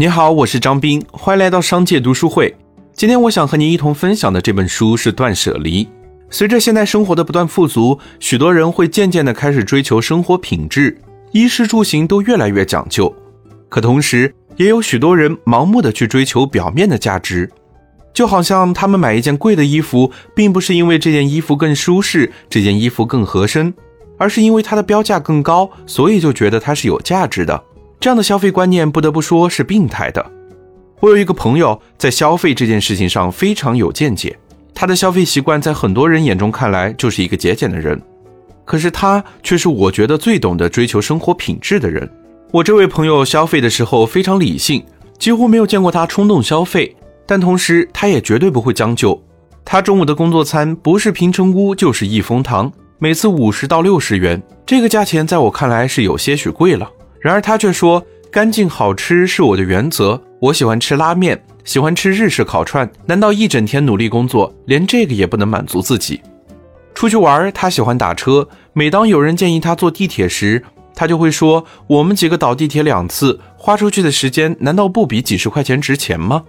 你好，我是张斌，欢迎来到商界读书会。今天我想和您一同分享的这本书是《断舍离》。随着现代生活的不断富足，许多人会渐渐的开始追求生活品质，衣食住行都越来越讲究。可同时，也有许多人盲目的去追求表面的价值，就好像他们买一件贵的衣服，并不是因为这件衣服更舒适，这件衣服更合身，而是因为它的标价更高，所以就觉得它是有价值的。这样的消费观念，不得不说是病态的。我有一个朋友，在消费这件事情上非常有见解。他的消费习惯，在很多人眼中看来就是一个节俭的人，可是他却是我觉得最懂得追求生活品质的人。我这位朋友消费的时候非常理性，几乎没有见过他冲动消费，但同时他也绝对不会将就。他中午的工作餐不是平城屋就是益丰堂，每次五十到六十元，这个价钱在我看来是有些许贵了。然而他却说：“干净好吃是我的原则。我喜欢吃拉面，喜欢吃日式烤串。难道一整天努力工作，连这个也不能满足自己？出去玩，他喜欢打车。每当有人建议他坐地铁时，他就会说：我们几个倒地铁两次，花出去的时间难道不比几十块钱值钱吗？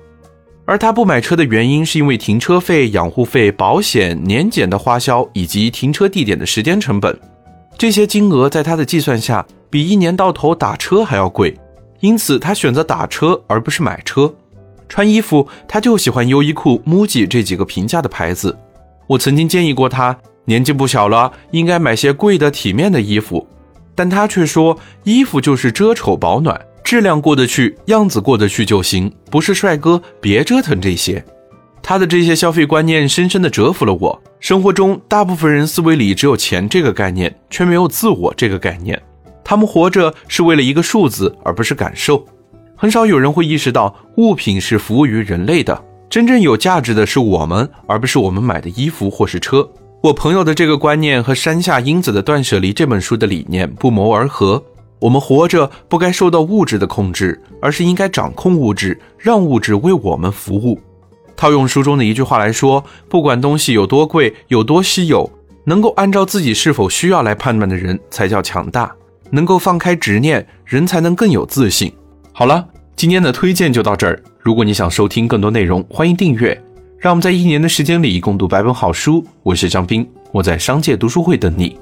而他不买车的原因，是因为停车费、养护费、保险、年检的花销以及停车地点的时间成本。这些金额在他的计算下。”比一年到头打车还要贵，因此他选择打车而不是买车。穿衣服，他就喜欢优衣库、MUJI 这几个平价的牌子。我曾经建议过他，年纪不小了，应该买些贵的、体面的衣服，但他却说，衣服就是遮丑保暖，质量过得去，样子过得去就行，不是帅哥，别折腾这些。他的这些消费观念深深地折服了我。生活中，大部分人思维里只有钱这个概念，却没有自我这个概念。他们活着是为了一个数字，而不是感受。很少有人会意识到，物品是服务于人类的，真正有价值的是我们，而不是我们买的衣服或是车。我朋友的这个观念和山下英子的《断舍离》这本书的理念不谋而合。我们活着不该受到物质的控制，而是应该掌控物质，让物质为我们服务。套用书中的一句话来说，不管东西有多贵、有多稀有，能够按照自己是否需要来判断的人，才叫强大。能够放开执念，人才能更有自信。好了，今天的推荐就到这儿。如果你想收听更多内容，欢迎订阅。让我们在一年的时间里共读百本好书。我是张斌，我在商界读书会等你。